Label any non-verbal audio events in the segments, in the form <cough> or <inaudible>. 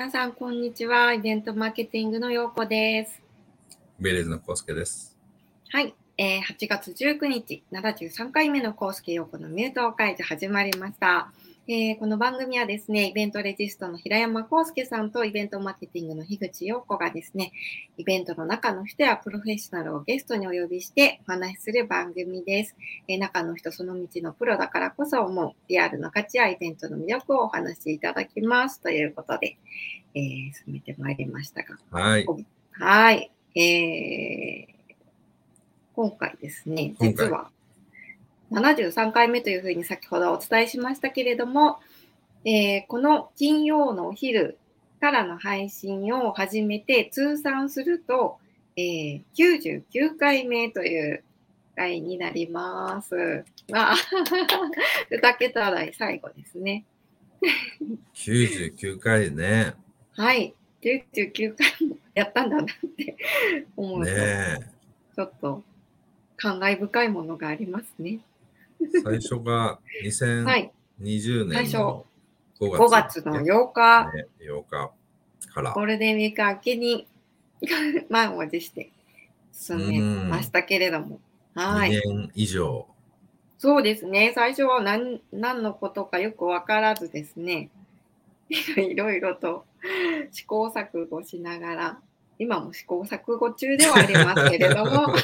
皆さん、こんにちは。イベントマーケティングのようこです。ベレーズのコウスケです。はい、えー8月19日、73回目のコースケ陽子のミュート会場始まりました。えーこの番組はですね、イベントレジストの平山康介さんとイベントマーケティングの樋口陽子がですね、イベントの中の人やプロフェッショナルをゲストにお呼びしてお話しする番組です。えー中の人その道のプロだからこそ思うリアルな価値やイベントの魅力をお話しいただきますということで、えー進めてまいりましたが、はい。はい。えー今回ですね、実は73回目というふうに先ほどお伝えしましたけれども、えーこの金曜のお昼からの配信を始めて通算すると、えー99回目という回になります。まあ、2桁台最後ですね。99回ね。はい。99回もやったんだなって思うと、ねえ。ちょっと感慨深いものがありますね。最初がはい。20最初年の5 5月、月の8日、ね、8日からゴ。ールデンウィーク明けに <laughs> 満を持して進めましたけれども。はい。2年以上。そうですね。最初は何何のことかよくわからずですね。<laughs> いろいろと試行錯誤しながら、今も試行錯誤中ではありますけれども、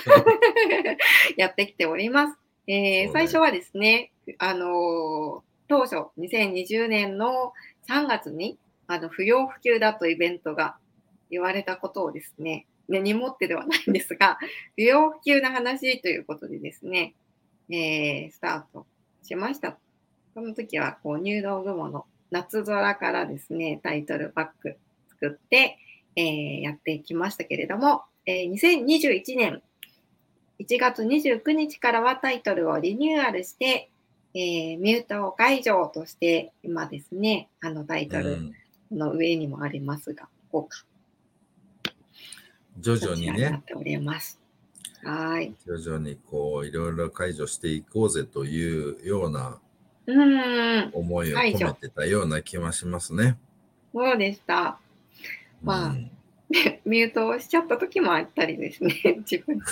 <laughs> やってきております。えー最初はですね、あのー当初2020年の3月にあの不要不急だとイベントが言われたことをですね、根に持ってではないんですが、<laughs> 不要不急な話ということでですね、えースタートしました。この時はこう入道雲の夏空からですね、タイトルバック作って、えーやっていきましたけれども、えー2021年1月29日からはタイトルをリニューアルして、えーミュート解除として今ですね、あのタイトルうんの上にもありますが、こうか。徐々にね、っております。はい。徐々にこう、いろいろ解除していこうぜというような思いを込めてたような気はしますね。そうでした。まあうんミュートをしちゃった時もあったりですね、<laughs> 自分が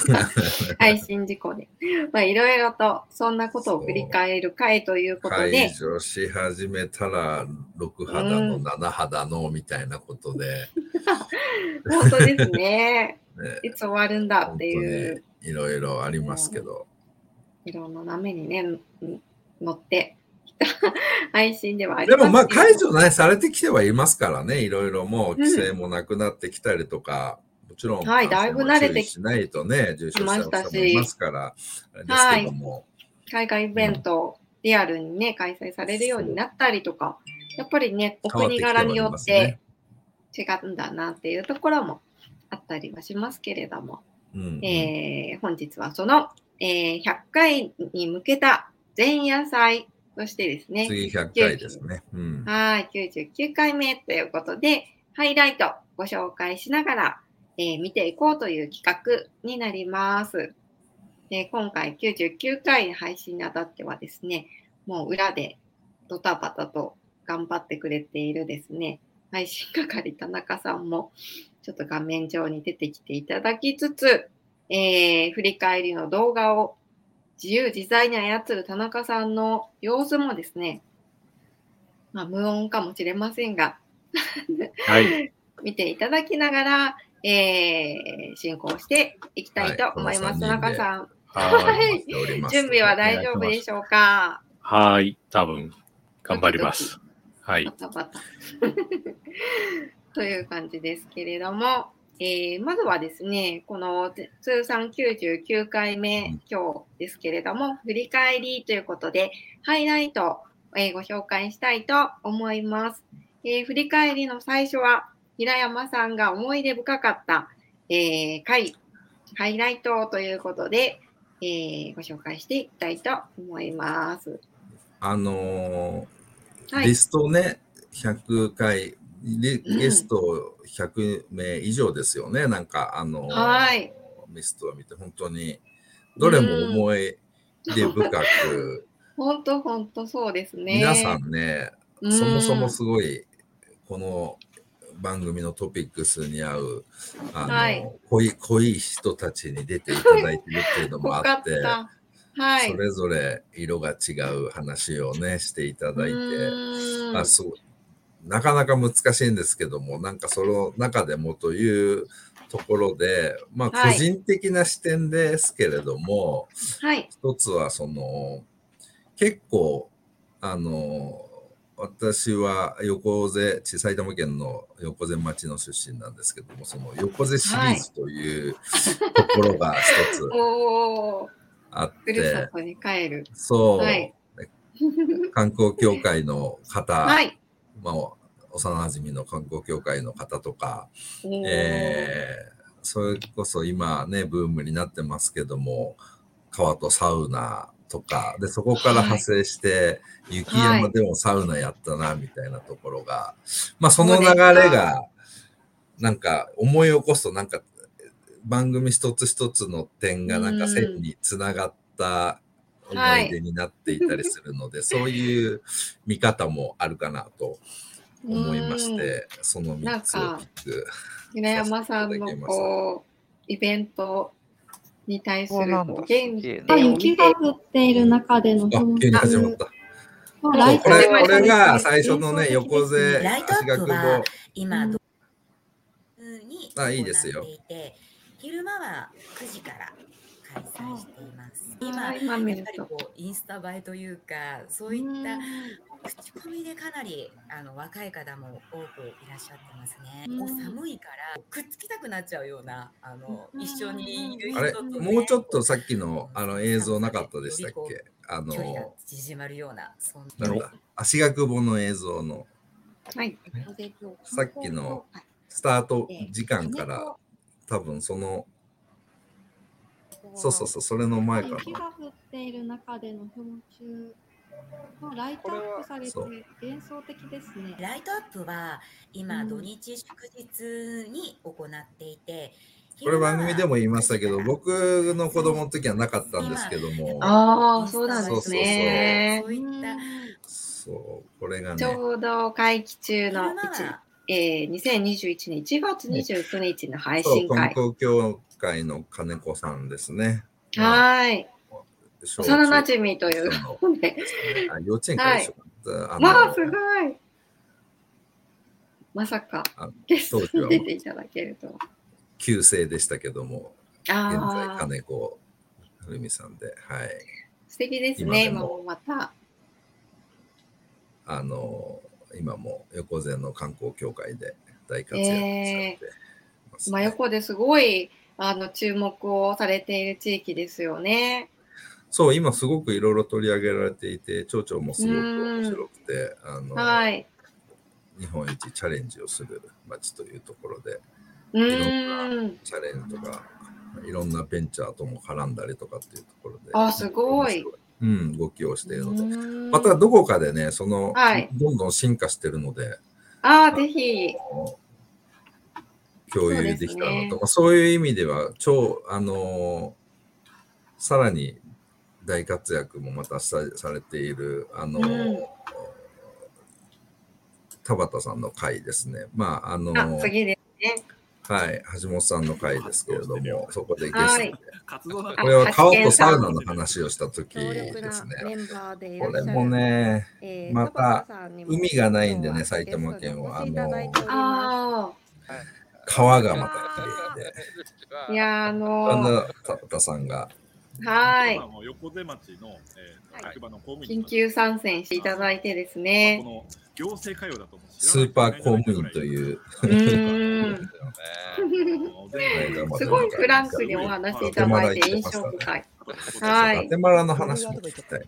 <laughs> 配信事故で。まあ、いろいろとそんなことを振り返る回ということ解で、除し始めたら6肌の7肌のみたいなことで、<laughs> 本当ですね。ね、いつ終わるんだっていう、にいろいろありますけど、いろんな波にね、ん乗ってきた配信ではありでますもまあ解除ね。ね、されてきてはいますからね、いろいろもう規制もなくなってきたりとか、もちろん、はいだいぶ慣れてきないとね、重症者の方もいますから、あれですけども、海外イベント、リアルにね、開催されるようになったりとか、やっぱりね、お国柄によって違うんだなっていうところもあったりはしますけれども、うんえー本日はその、えー100回に向けた前夜祭としてですね、次100回ですね。うんはい、99回目ということで、ハイライトご紹介しながら、えー見ていこうという企画になります。で今回99回配信にあたってはですね、もう裏でドタバタと頑張ってくれているですね、配信係田中さんもちょっと画面上に出てきていただきつつ、えー振り返りの動画を自由自在に操る田中さんの様子もですね、まあ、無音かもしれませんが、はい。<laughs> 見ていただきながら、えー進行していきたいと思います。はい田中さん、<laughs> はい。準備は大丈夫でしょうか？はい。多分、頑張ります。はいバ。タバタ。<laughs> という感じですけれども、えーまずはですね、この通算99回目、うん今日ですけれども、振り返りということで、ハイライトを、えーご紹介したいと思います。えー振り返りの最初は、平山さんが思い出深かった、えー回、ハイライトということで、えーご紹介していきたいと思います。あのーはいリストね、100回、ゲスト100名以上ですよね、なんか、あのーはい。リストを見て、本当に。どれも思い出深く、本当本当そうですね。皆さんね、うん。そもそもすごい、この番組のトピックスに合う、あの、はい。濃い、濃い人たちに出ていただいてるっていうのもあって、た。はい。それぞれ色が違う話をね、していただいて、うん。あそうなかなか難しいんですけども、なんかその中でもというところで、まあ個はい人的な視点ですけれども、はい。一つはその、結構、あの、私は横瀬、ち埼玉県の横瀬町の出身なんですけども、その横瀬シリーズというところが一つ <laughs> あって、とに帰る。そう、はい。観光協会の方、はい。まあ、幼馴染の観光協会の方とか、えーそれこそ今ね、ブームになってますけども、川とサウナとか、で、そこから派生して、雪山でもサウナやったな、みたいなところが、まあその流れが、なんか思い起こすと、なんか番組一つ一つの点がなんか線につながった思い出になっていたりするので、そういう見方もあるかなと思いまして、その3つをピック。平山さんのこう、イベントに対するそうなんだこう原あ、点を見て雪が降っている中でのあ、急に始まった。これこれがさ最初のね、横瀬足が久今、うんどにあいいですよ昼間は9時から開催しています。今、はい。やっぱりこうインスタ映えというか、そういった口コミでかなりあの若い方も多くいらっしゃってますね。うん。こう寒いからくっつきたくなっちゃうようなあのうん。一緒にいる人保。あれ、と、ね、もうちょっとさっきのあの映像なかったでしたっけ？あ距離がの、縮まるようなそんな。んだ、足が久保の映像の。はい。さっきのスタート時間から多分その、そうそうそう、それの前かな。雪が降っている中での噴中がライトアップされて幻想的ですね。ライトアップは今、うん土日祝日に行っていて、これ番組でも言いましたけど、僕の子供の時はなかったんですけども、ああ、そうなんですね。そういったそう、これがちね、ょうど会期中の昼間一はえー、2021年1月29日の配そう、信会。観光協会の金子さんですね。はい。小幼中馴染という幼稚園から一緒。あのまあ、すごい。まさかあゲストに出ていただけるとは。旧姓でしたけども、現在ああ、金子ふみさんで、はい。素敵ですね、今ももまた。あの、今も横瀬の観光協会で大活躍されてます、真横ですごいあの注目をされている地域ですよね。そう、今すごくいろいろ取り上げられていて、町長もすごく面白くて、あの、はい。日本一チャレンジをする町というところで、うーん。チャレンジとか、いろんなベンチャーとも絡んだりとかっていうところで。あすごい。うん、動きをしているので。またどこかでね、その、はいどんどん進化してるので、ああ、ぜひ。共有できたらなと。そうね。いう意味では、超、あのーさらに大活躍もまたさされている、あのーうん。田畑さんの回ですね。まあ、あのーあ、次ですね。はい、橋本さんの回ですけれども、そこでゲストで、これは川とサウナの話をした時ですね。これも、ね、えーまた海がないんでね埼玉県はゲス川がまた綺麗で、あ、いやー、ああのの田畑さんが、ー、はい横瀬町の、えー、役場の公務緊員急参戦していただいてですこね。の行政会話だと思うスーパー公務員という、<laughs> すごいフランクにお話しいただいて印象深い。はい。ガテマラの話も聞きたい。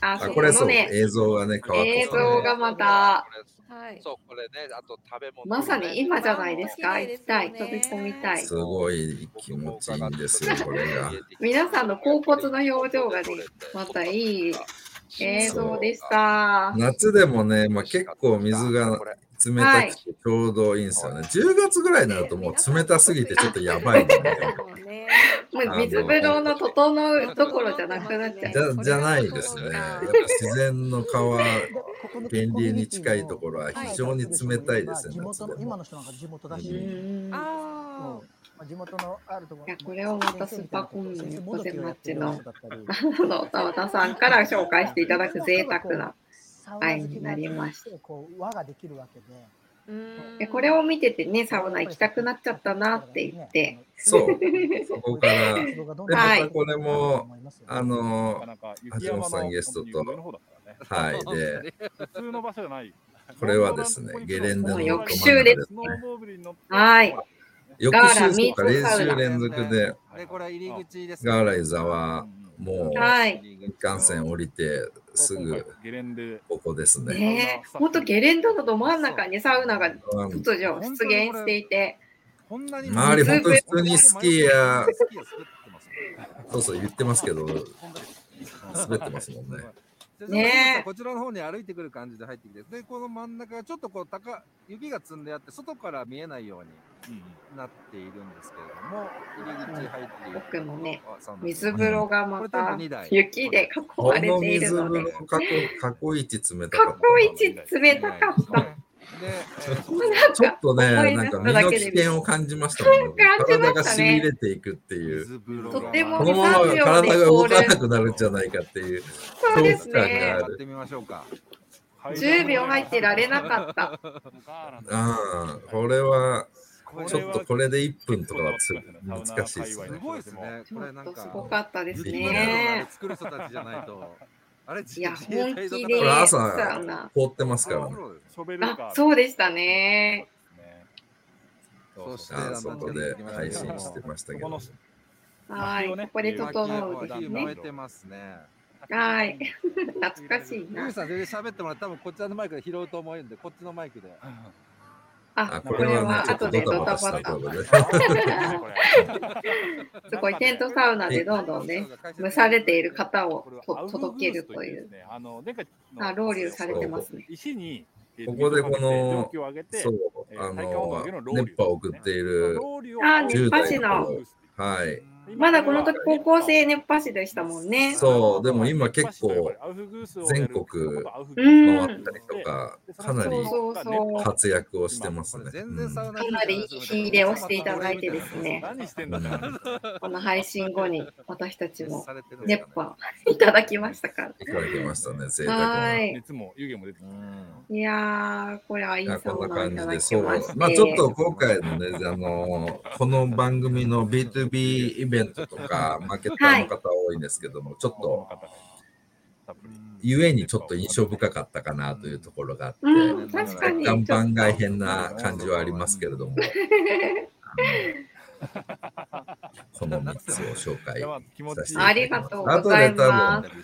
あ、これそう、映像がね、川映像がまた、はい。そう、これね、あと食べ物、まさに今じゃないですか。行きたい、飛び込みたい。すごい気持ちいいんですよ、これが。皆さんの甲骨の表情がね、またいい映像でした。夏でもね、まあ、結構水が冷たくてちょうどいいんですよね。10月ぐらいになるともう冷たすぎてちょっとやばいんだよね。水風呂の整うどころじゃなくなっちゃう。じゃじゃないですね。やっぱ自然の川、源流に近いところは非常に冷たいですね。今の人なんか地元だし、うんあまあ地元のあるとこいやこれをまたスーパーコンビニ先生ポテマッチものどきをやってる人だったりあの田田さんから紹介していただく贅沢な。サウナ好きになりまして、こう輪ができるわけで。ーうんでこれを見ててね、サウナ行きたくなっちゃったなって言って。そう、そこから、で、でまはいたこれも、あの橋本さんゲストとはい、で、普通の場所じゃない。これはですねゲレンデの翌週ですスノーボードに乗ってはい。翌ガーラ週とか練習連続で、で、これは入り口です、ガーライザはもうはい。新幹線降りてすぐゲレンデここですね。ねえ、ほんとゲレンデのど真ん中にサウナがうん突如出現していて、こんなに周り本当に普通にスキーやそうそう言ってますけど、滑ってますもんね。でねえこちらの方に歩いてくる感じで入ってきて、で、この真ん中がちょっとこう高、雪が積んであって、外から見えないようになっているんですけれども、入り口入っている奥もね、あサウナ水風呂がまた雪で囲こまれのているので、呂過去過去一冷た過かった。去一冷たかった。で、えーちょっかとね、なんか身の危険を感じましたもん。感じましたね体がしびれていくっていう。とってもこのまま体が動かなくなるんじゃないかっていうそうですねがある。やってみましょうか。10秒入ってられなかった。ああ、これはちょっとこれで1分とかはつ難しいですねす。ごいですね。ちょっこれなんか。とすごかったですねで。作る人たちじゃないと。あれ、いや、本気でこれサ朝。凍ってますからね。あ、そうでしたね。そしてあ外で配信してましたけど。はい。ここで整うですね火燃え。てますね。はい。懐かしいなユウ。さん、全然喋ってもらって、多分こちらのマイクで拾うと思うんで、こっちのマイクで。あ、あ、これはこれはね、ちょっと後でドタバタ。すごいテントサウナでどんどんね、蒸されている方をと届けるという。あロウリュされてますね。ここでこのそう、えーあの熱波を送っているあ、10熱波師の。はい。まだこの時高校生熱波師でしたもんね。そう、でも今結構全国うん回ったりとか、かなり。活躍をしてますね。かなりいい火入れをしていただいてですね、この配信後に私たちも熱波いただきましたから。いただきましたね、贅沢はな。い。いやー、これはいいサウナいただじで、そうきまして。。まあちょっと今回のね、あの、この番組の B2B イベントとか、マーケッターの方多いんですけども、ちょっと、ゆえにちょっと印象深かったかなというところがあって、うん、確かに。若干番外編な感じはありますけれども、この3つを紹介させていただきます。ありがとうございま後で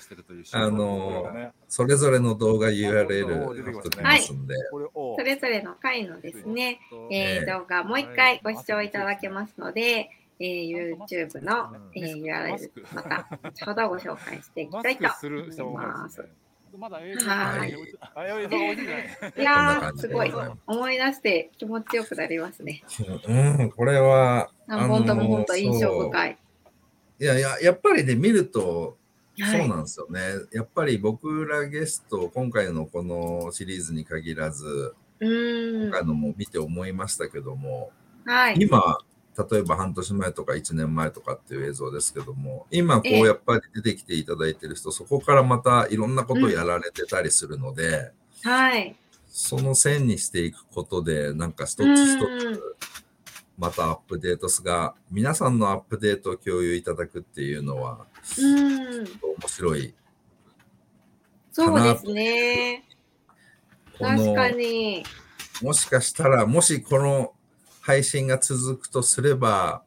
あの、それぞれの動画 URL 貼っますんで、それぞれの回のですね、えー動画もう一回ご視聴いただけますので、えー YouTube の、えー URL また後ほどご紹介していきたいと思います。まだ映はいいやすごい。思い出して気持ちよくなりますね。うん、これは、何本とも本当印象深い。いやいや、やっぱりね、見ると、はいそうなんですよね。やっぱり僕らゲスト、今回のこのシリーズに限らず、うーん。今回のも見て思いましたけども、はい。今、例えば半年前とか1年前とかっていう映像ですけども、今こうええやっぱり出てきていただいてる人、そこからまたいろんなことをやられてたりするので、はい。その線にしていくことで、なんか一つ一うんつ、またアップデートすが、皆さんのアップデートを共有いただくっていうのは、うーん。面白い。そうですね。こ確かの、に。もしかしたら、もしこの配信が続くとすれば、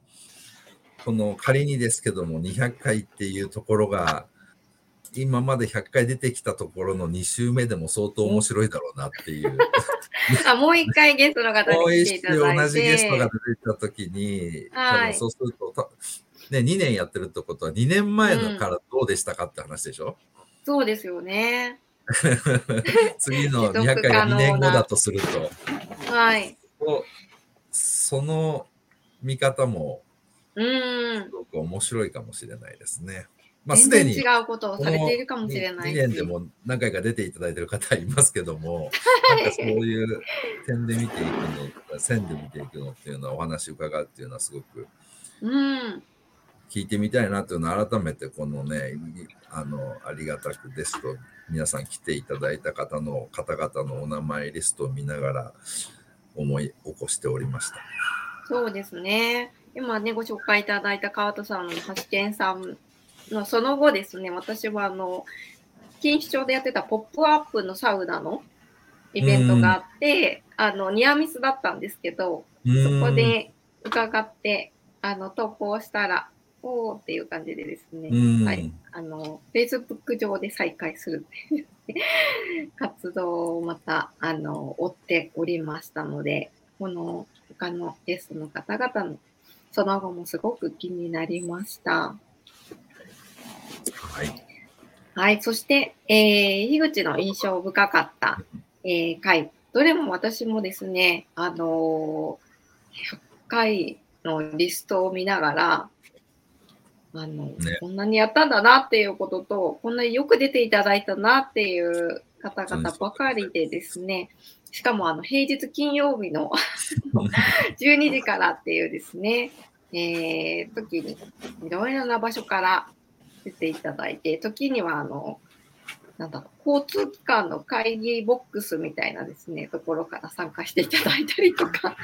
この仮にですけども、200回っていうところが、今まで100回出てきたところの2週目でも相当面白いだろうなっていう。<laughs> あ、もう一回ゲストの方に来ていただいて。同じゲストが出てきたときに、はいそうすると、たね、2年やってるってことは、2年前のからどうでしたかって話でしょ、そうですよね。<laughs> <laughs> 次の持続200回が2年後だとすると、はい。こうその見方もうんす。ごく面白いかもしれないですね。まあ、すでに違うことをされているかもしれない2し。年でも何回か出ていただいている方いますけども、なんかそういう点で見ていくの線で見ていくのっていうのはお話伺うっていうのはすごくうん。聞いてみたいなというのは改めてこのね、あの、ありがたくですと、皆さん来ていただいた方の方々のお名前リストを見ながら思い起こしておりました。そうですね。今ね、ご紹介いただいた川田さんの橋健さんのその後ですね、私はあの、錦糸町でやってたポップアップのサウナのイベントがあって、あの、ニアミスだったんですけど、そこで伺って、あの、投稿したら、おーっていう感じでですね、うんはい、あの、Facebook 上で再開する活動をまた、あの、追っておりましたので、この他のゲストの方々のその後もすごく気になりました。はい。はい、そして、えー、樋口の印象深かった、えー回、どれも私もですね、あのー100回のリストを見ながら、あの、ね。こんなにやったんだなっていうことと、こんなによく出ていただいたなっていう方々ばかりでですね、しかもあの平日金曜日の <laughs> 12時からっていうですね、えー時にいろいろな場所から出ていただいて、時にはあの、なんだろう、交通機関の会議ボックスみたいなですね、ところから参加していただいたりとか、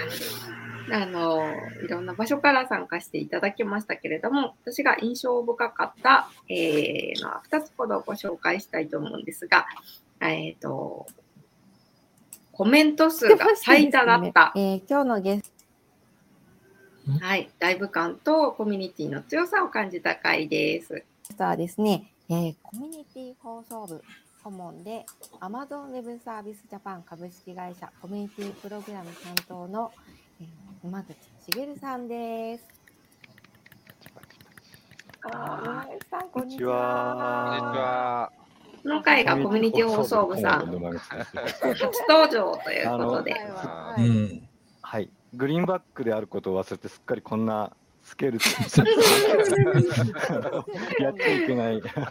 あの、いろんな場所から参加していただきましたけれども、私が印象深かった、えーのは2つほどご紹介したいと思うんですが、えっ、と、コメント数が最多だった、<laughs> えー今日のゲスはい、ライブ感とコミュニティの強さを感じた回です。トはですね、えーコミュニティ放送部顧問で Amazon Web サービスジャパン株式会社コミュニティプログラム担当の、えー沼口茂さんです。あー沼口さん、こんにちは。この回がコミュニティ放送部さん初登場ということで、はいうん。はい、グリーンバックであることを忘れてすっかりこんなスケール <laughs> やっちゃいけないあ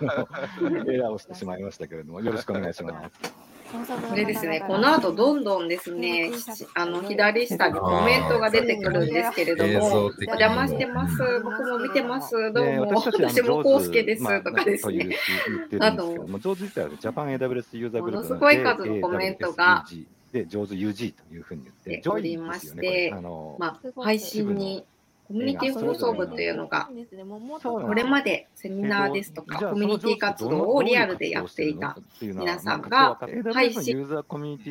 のエラーをしてしまいましたけれどもよろしくお願いします。これですね、この後どんどんですね、しあの左下にコメントが出てくるんですけれど映も、お邪魔してます、僕も見てます、どうでも、私もコウスケですまあとかですというね。言ってるんですけども、上手自体はジャパン AWS ユーザーグループものすごい数のコメントがで上手 UG というふうに言って、でおりまし上手ですよねてまあ、配信にコミュニティ放送部っていうのが、これまでセミナーですとか、コミュニティ活動をリアルでやっていた皆さんが、配信、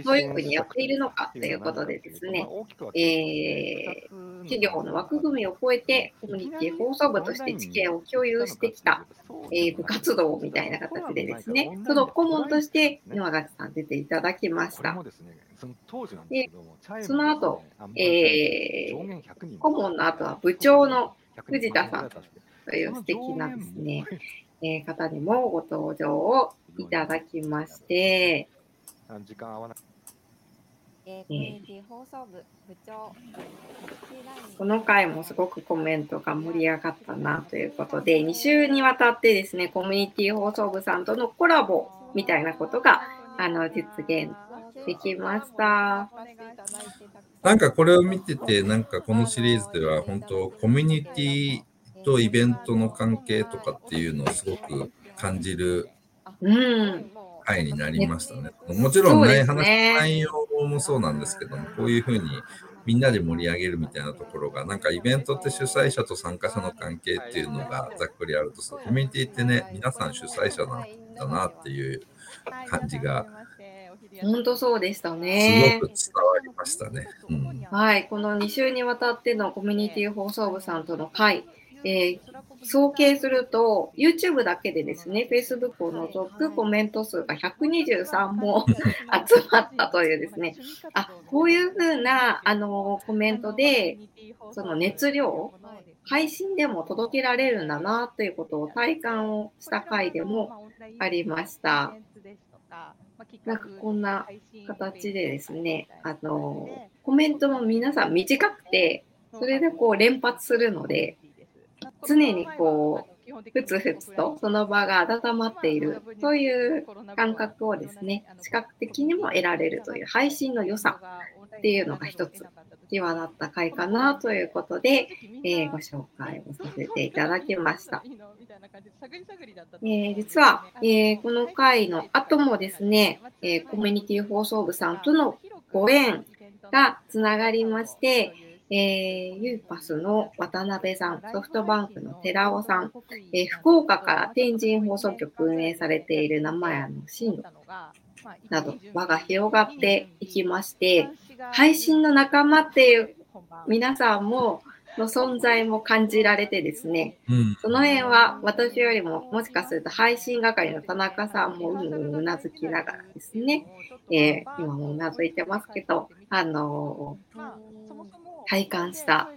どういうふうにやっているのかということでですね、えー企業の枠組みを超えて、コミュニティ放送部として知見を共有してきた、えー部活動みたいな形でですね、その顧問として沼垣さん出ていただきました。その当時なんですけども、チャイムその後、え上限ー100人。顧問の後は部長の藤田さん。という素敵なですね、えー方にもご登場をいただきまして、あ時間合わなえーコミュニティ放送部部長、この回もすごくコメントが盛り上がったなということで、2週にわたってですね、コミュニティ放送部さんとのコラボみたいなことがあの実現できました。なんかこれを見てて、なんかこのシリーズでは本当コミュニティとイベントの関係とかっていうのをすごく感じるうん、回になりましたね。もちろんね、そうです話のね内容もそうなんですけども、こういうふうにみんなで盛り上げるみたいなところが、なんかイベントって主催者と参加者の関係っていうのがざっくりあるとさ、コミュニティってね、皆さん主催者なんだなっていう感じが本当そうでしたすねごく。伝わりましたね。うんはい、この2週にわたってのコミュニティ放送部さんとの会、えー総計すると、YouTube だけでですね、Facebook を除くコメント数が123も <laughs> 集まったというですね、あ、こういうふうな、あの、コメントで、その熱量、配信でも届けられるんだなということを体感をした回でもありました。なんかこんな形でですね、あの、コメントも皆さん短くて、それでこう連発するので、常にこう、ふつふつとその場が温まっているという感覚をですね、視覚的にも得られるという配信の良さっていうのが一つ際立った回かなということで、えーご紹介をさせていただきました。<laughs> えー実は、えーこの回の後もですね、えーコミュニティ放送部さんとのご縁がつながりまして、えーユーパスの渡辺さん、ソフトバンクの寺尾さん、えー福岡から天神放送局運営されている生屋の進路など輪が広がっていきまして、配信の仲間っていう皆さんもの存在も感じられてですね、うん。その辺は私よりももしかすると配信係の田中さんもうんうなずきながらですね、えー今もうなずいてますけど、あのー体感した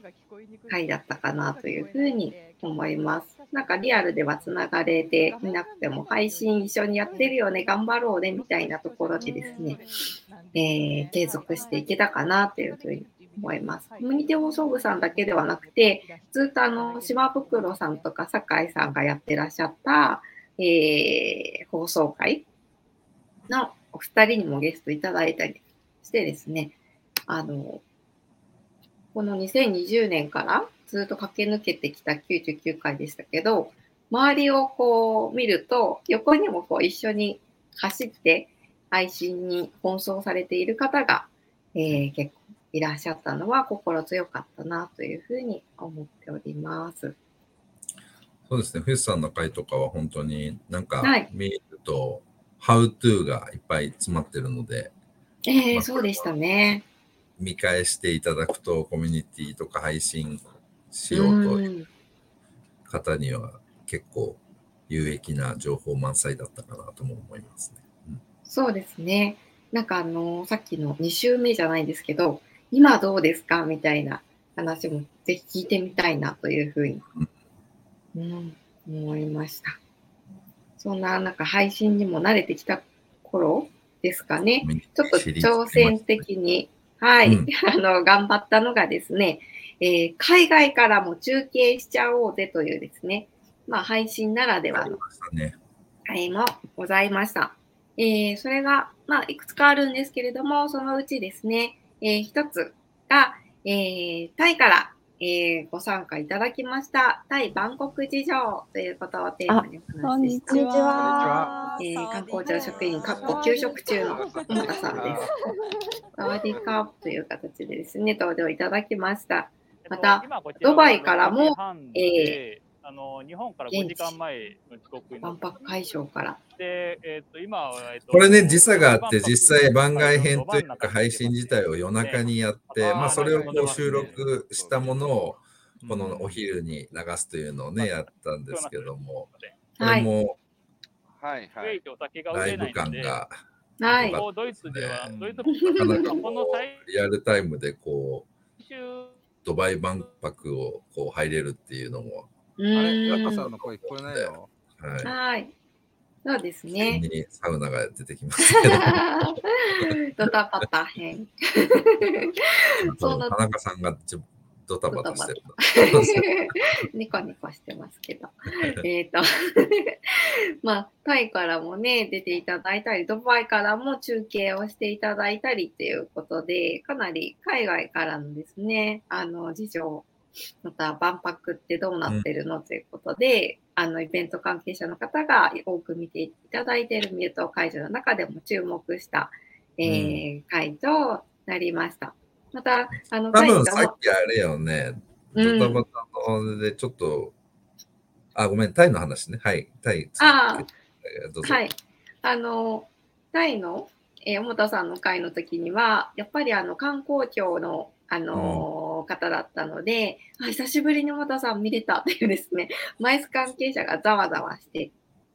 回だったかなというふうに思います。なんかリアルではつながれていなくても配信一緒にやってるよね、頑張ろうね。みたいなところでですね、えー継続していけたかなというふうに思います。コミュニティ放送部さんだけではなくて、ずっとあの、島袋さんとか酒井さんがやってらっしゃった、えー放送会のお二人にもゲストいただいたりしてですね、あの、この2020年からずっと駆け抜けてきた99回でしたけど、周りをこう見ると、横にもこう一緒に走って配信に奔走されている方が、えー結構いらっしゃったのは心強かったなというふうに思っております。そうですね。フェスさんの回とかは本当になんかはい見ると、How to がいっぱい詰まってるので、えー、そうでしたね。見返していただくとコミュニティとか配信しようといううん方には結構有益な情報満載だったかなとも思いますね。そうですね。なんかあのさっきの2週目じゃないですけど、今どうですか？みたいな話もぜひ聞いてみたいなというふうに、うん、思いました。そんななんか配信にも慣れてきた頃ですかね。ちょっと挑戦的に、はい、うん <laughs> あの、頑張ったのがですね、えー海外からも中継しちゃおうぜというですね、まあ配信ならではのね。会もございました。えーそれが、まあ、いくつかあるんですけれども、そのうちですね、えー一つが、えータイから、えーご参加いただきました、タイバンコク事情ということをテーマにお話しした。こんにちはえー観光庁職員、かっこ休職中の桃田さんです。サワディーカープという形でですね、登場いただきました。また、ドバイからも、えあの日本から5時間前の遅刻ー、になって万博会場から、で、えっと今は、えっとこれね、時差があって、実際番外編というか配信自体を夜中にやって、まあそれをこう収録したものをこのお昼に流すというのをね、やったんですけども、これもはいは。い。お酒が売ライブれないので、感がはいこうドイツでは、ドイツなかなかこの最リアルタイムでこう、終。ドバイ万博をこう入れるっていうのも、うあれ、ーんヤコさんの声聞こえないよ。はい。はい。そうです急ね。にサウナが出てきますけど、<laughs> ドタパタ編。<laughs> その田中さんがちょドタバタしてる。<laughs> ニコニコしてますけど。えっと、まあ、タイからもね、出ていただいたり、ドバイからも中継をしていただいたりっていうことで、かなり海外からのですね、あの、事情、また万博ってどうなってるのということで、あの、イベント関係者の方が多く見ていただいているミュート会場の中でも注目した、えー会となりました。また、あの、多分さっきあれよね、うんドタバタのでちょっと、あ、ごめん、タイの話ね。はい、タイ。あえーどうぞ。はい。あの、タイの、えー、小本さんの会の時には、やっぱりあの観光庁の、あのー方だったのであ、久しぶりに小本さん見れたというですね、<laughs> マイス関係者がざわざわして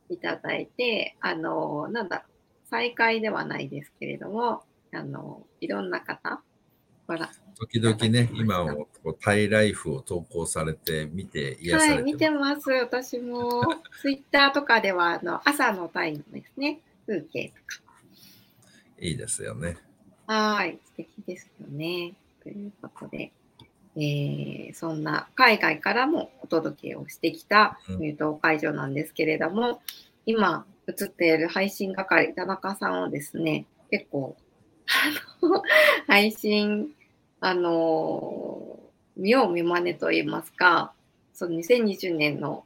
いただいて、あのーなんだろう、再会ではないですけれども、あのーいろんな方、ほら、時々ね、今もこうタイライフを投稿されて、見て癒さはい、れて見てます。私も、<laughs> ツイッターとかでは、あの朝のタイのですね、風景とかいいですよね。はい、素敵ですよね。ということで、ええーそんな海外からもお届けをしてきた、うん。えー、と会場なんですけれども、今映っている配信係、田中さんはですね、結構、<laughs> 配信、あの見よう見まねと言いますか、その2020年の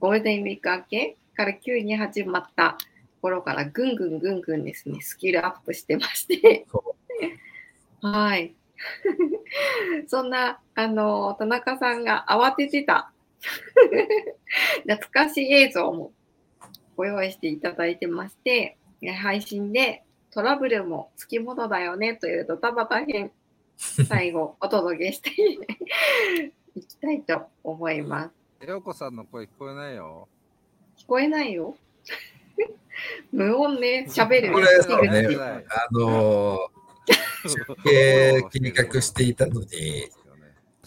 ゴールデンウィーク明けから急に始まった頃からぐんぐんぐんぐんですね、スキルアップしてまして、<laughs> はい。<laughs> そんな、あの、田中さんが慌ててた <laughs> 懐かしい映像もご用意していただいてまして、え配信でトラブルもつきものだよねというドタバタ編、<laughs> 最後お届けしていきたいと思います。ようこさんの声聞こえないよ。聞こえないよ無音で喋る。これ、ねあのー、中継切り隠していたのに、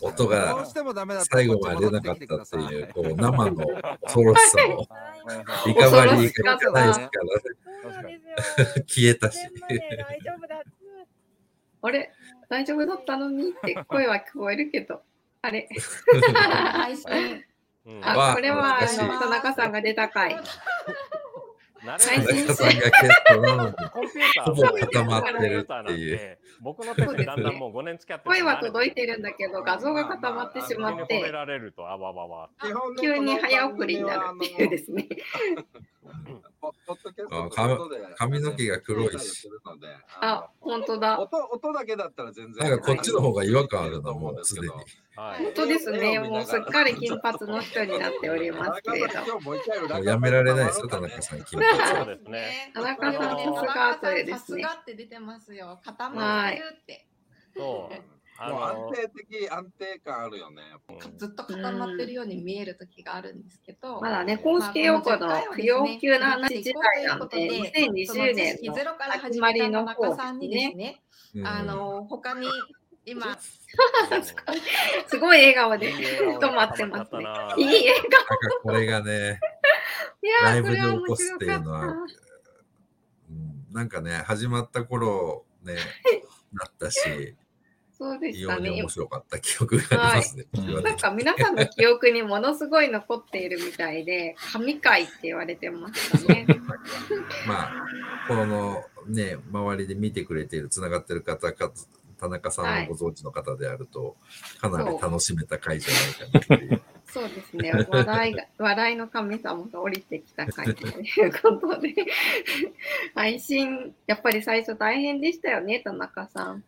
音どがうしてもダメだった最後まで出なかったっていう、こう、生の恐ろしさを、リカバリーがいかないですから、消えたし。大丈夫だ。あれ？大丈夫だったのにって声は聞こえるけど、あれ。あ、わこれはあの田中さんが出た回。慣最れない新田中さんがゲストなのに、コンピューターほぼ固まってるっていう。僕の手でだんだんもう5年付き合って声は届いてるんだけど、画像が固まってしまっ褒めて、られるとあわわわ。急に早送りになるっていうですね。髪の毛が黒いし、あ、本当だ。音音だけだったら全然。なんかこっちの方が違和感あるな、もうすでに。本当ですね。もうすっかり金髪の人になっておりますけれど。もうやめられないですよ、田中さん、金髪そうは。ですね。田中さんのスカートでですね。って出てますよ。固まってるって。そう。あもう安の、定的、安定感あるよね。ずっと固まってるように見える時があるんですけど。まだね、公式用語の不要不急な話自体なんで、2020年のゼロから始始まめた田りの方中さんにですね。あの他に今すごい笑顔で止まってますね。いい笑なんかこれがね、顔。ライブでいやー、起こすっていうのは、うん、なんかね、始まった頃ね、なったし、そうで非したね常に面。白かった記憶がありますね。はいなんか皆さんの記憶にものすごい残っているみたいで、神回って言われてましたね。<laughs> まあ、このね、周りで見てくれている、つながってる方か、田中さんをご存知の方であると、かなり楽しめた回じゃないかなっていう。<laughs> そうですね。笑いが、<laughs> 笑いの神様が降りてきた回ということで、<laughs> 配信、やっぱり最初大変でしたよね、田中さん。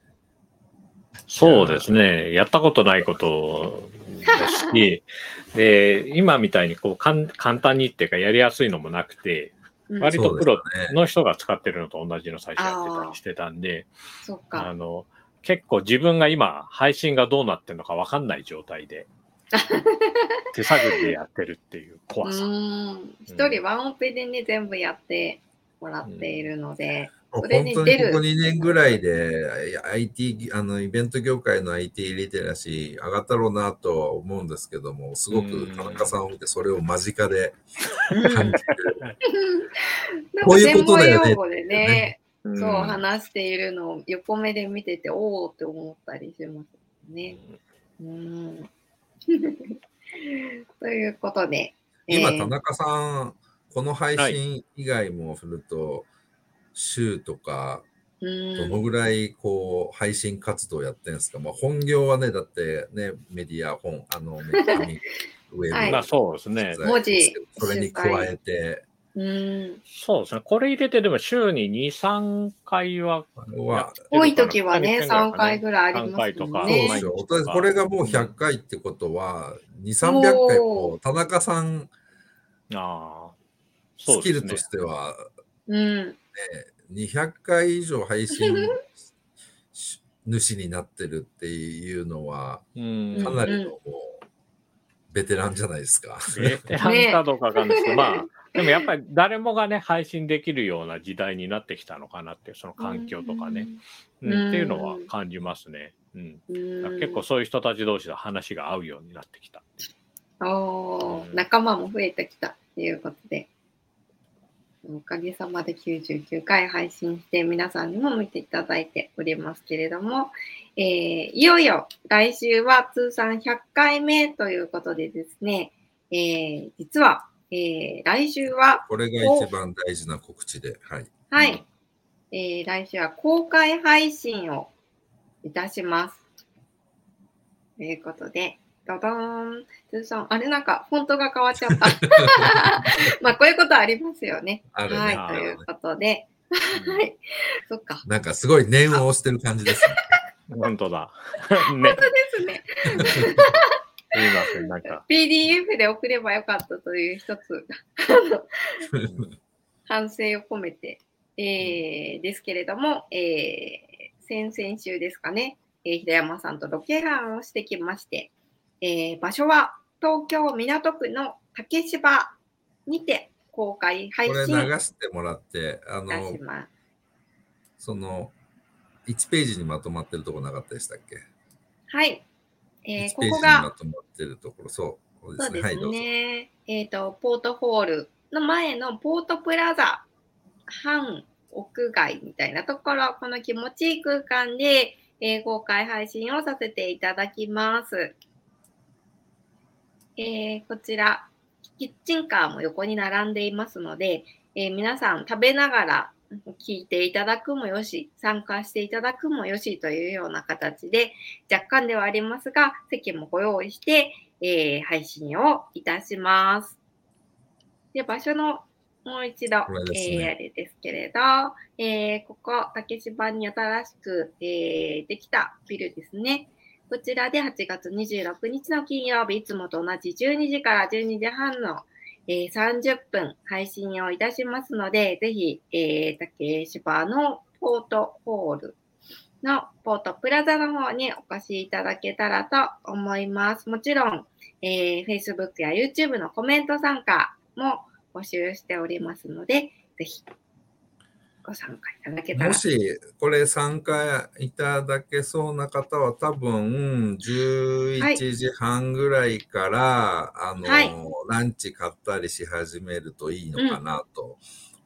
そうですね。やったことないことですし、で、今みたいにこうかん簡単にっていうかやりやすいのもなくて、うん割とプロの人が使ってるのと同じの最初やってたりしてたんで、そっあか。の、結構自分が今配信がどうなってるのかわかんない状態で、<laughs> 手探りでやってるっていうう怖さ。ーん。一人ワンオペでね、全部やってもらっているので、本それに当出る。にここ2年ぐらいで IT、あの、イベント業界の IT リテラシー上がったろうなとは思うんですけども、すごく田中さんを見てそれを間近で感じてる。<laughs> こういうことだよね用語でね、うんそう話しているのを横目で見てて、おおって思ったりしますね。うん。<laughs> ということで、今、えー。田中さん、この配信以外もすると、週とか、うん。どのぐらいこう配信活動やってるんですか、まあ、本業はね、だってね、メディア、本、あの、メディアミウェブ、<laughs> はい。まあそうですね。文字それに加えて、うん、そうですね。これ入れてでも週に2、3回はは多い時はね、3回らぐらいありますとかもんね。そうですよ。これがもう100回ってことは、2、300回も田中さん、あスキルとしては、うん、200回以上配信し <laughs> 主になってるっていうのは、うんかなりのもう、ベテランじゃないですか。ベテランかどうかわかんないですけど、まあ、でもやっぱり誰もがね、配信できるような時代になってきたのかなっていう、その環境とかね、うんうんっていうのは感じますね。うん、うん結構そういう人たち同士で話が合うようになってきた。おー仲間も増えてきたっていうことで。おかげさまで99回配信して皆さんにも見ていただいておりますけれども、えーいよいよ来週は通算100回目ということでですね、えー実は、えー来週は、これが一番大事な告知で、はい。はい、えー来週は公開配信をいたします。ということで、ドドーン、通算、あれなんかフォントが変わっちゃった。<laughs> まあこういうことありますよね。あるねはい、ということで、はい、そっか。なんかすごい念を押してる感じですね。本当だ。<laughs> 本ね当。ですね。すみません、なんか。PDF で送ればよかったという一つ、<laughs> 反省を込めて、えーですけれども、えー先々週ですかね、えー平山さんとロケハンをしてきまして、えー場所は東京港区の竹芝にて公開配これ信流してもらって、あの。その、1ページにまとまってるとこなかったでしたっけ？はい。えー ?1 ここがまとまってるところ、そうそうですね。すはい。えっ、と、ポートホールの前のポートプラザ、半屋外みたいなところ、この気持ちいい空間で、えー公開配信をさせていただきます。えーこちら、キッチンカーも横に並んでいますので、えー皆さん食べながら聞いていただくもよし、参加していただくもよしというような形で、若干ではありますが、席もご用意して、えー配信をいたします。で、場所のもう一度、ねえーあれですけれど、えーここ、竹芝に新しく、えーできたビルですね。こちらで8月26日の金曜日、いつもと同じ12時から12時半の、えー30分配信をいたしますので、ぜひ、えー竹芝のポートホールのポートプラザの方にお越しいただけたらと思います。もちろん、えー Facebook や YouTube のコメント参加も募集しておりますので、ぜひご参加いただけたら。もし、これ参加いただけそうな方は、多分、11時半ぐらいから、あの、はいランチ買ったりし始めるといいのかなと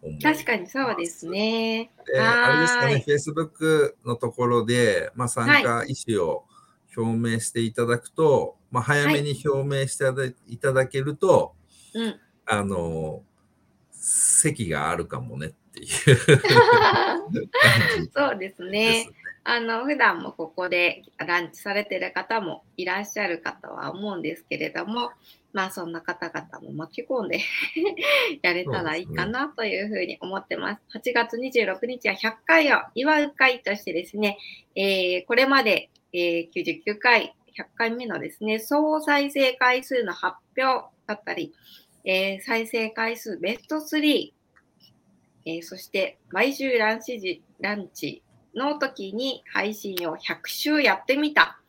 思います。確かにそうですね。で、あれですかね Facebook のところで、まあ、参加意思を表明していただくと、まあ、早めに表明していただけると、うん。あの、席があるかもねっていう <laughs> そうですでねす。ね。あの、普段もここでランチされてる方もいらっしゃるかとは思うんですけれども、まあそんな方々も巻き込んで <laughs> やれたらいいかなというふうに思ってます。8月26日は100回を祝う会としてですね、えーこれまで、えー99回、100回目のですね、総再生回数の発表だったり、えー再生回数ベスト3、えーそして毎週ランチ時、ランチの時に配信を100週やってみた。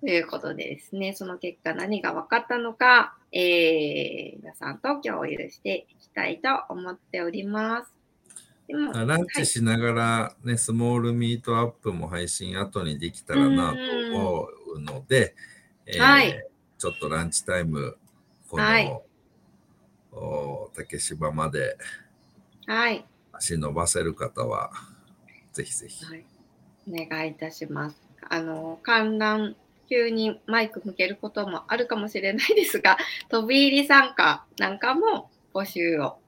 ということでですね、その結果何が分かったのか、えー皆さんと共有していきたいと思っております。でもランチしながらね、スモールミートアップも配信後にできたらなと思うので、えーはいちょっとランチタイム、この、はいお竹芝まではい、足伸ばせる方は、ぜひぜひ。はい、お願いいたします。あの、観覧、急にマイク向けることもあるかもしれないですが、<laughs> 飛び入り参加なんかも募集を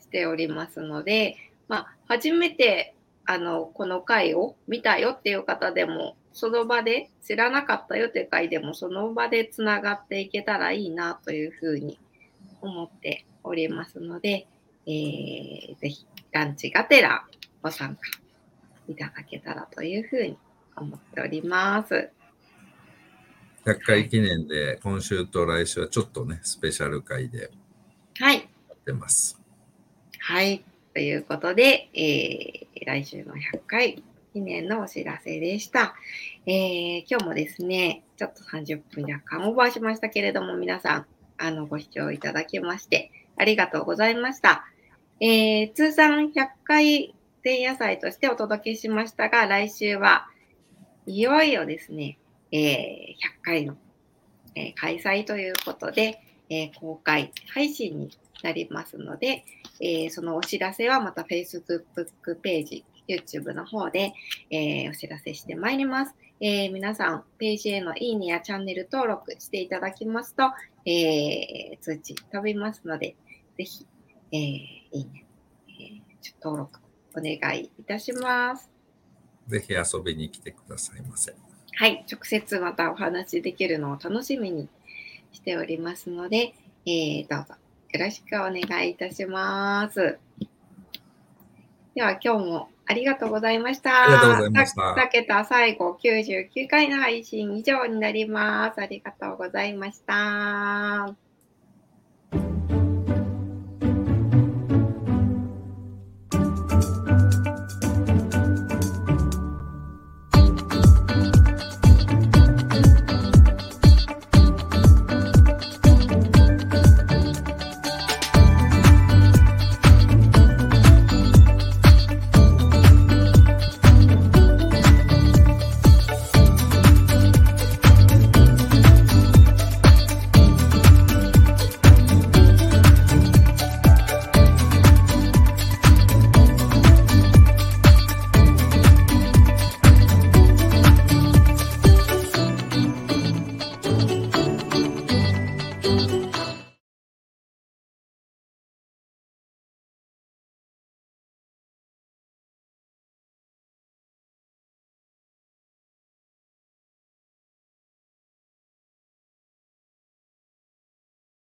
しておりますので、まあ、初めて、あの、この回を見たよっていう方でも、その場で知らなかったよっていう回でも、その場でつながっていけたらいいなというふうに思っておりますので、えーぜひランチがてらご参加いただけたらというふうに思っております。100回記念で、今週と来週はちょっとね、スペシャル回ではい。やってます。はい。ということで、えー来週の100回記念のお知らせでした。えー今日もですね、ちょっと30分若干オーバーしましたけれども、皆さん、あの、ご視聴いただきまして、ありがとうございました。えー通算100回前夜祭としてお届けしましたが、来週はいよいよですね、えー100回の、えー開催ということで、えー公開配信になりますので、えーそのお知らせはまた Facebook ページ、YouTube の方で、えーお知らせしてまいります。えー皆さん、ページへのいいねやチャンネル登録していただきますと、えー通知飛びますので、ぜひ、えーいいね、えーちょ登録お願いいたします。ぜひ遊びに来てくださいませ。はい、直接またお話できるのを楽しみにしておりますので、えーどうぞよろしくお願いいたします。では今日もありがとうございました。ありがとうございました2桁最後99回の配信以上になります。ありがとうございました。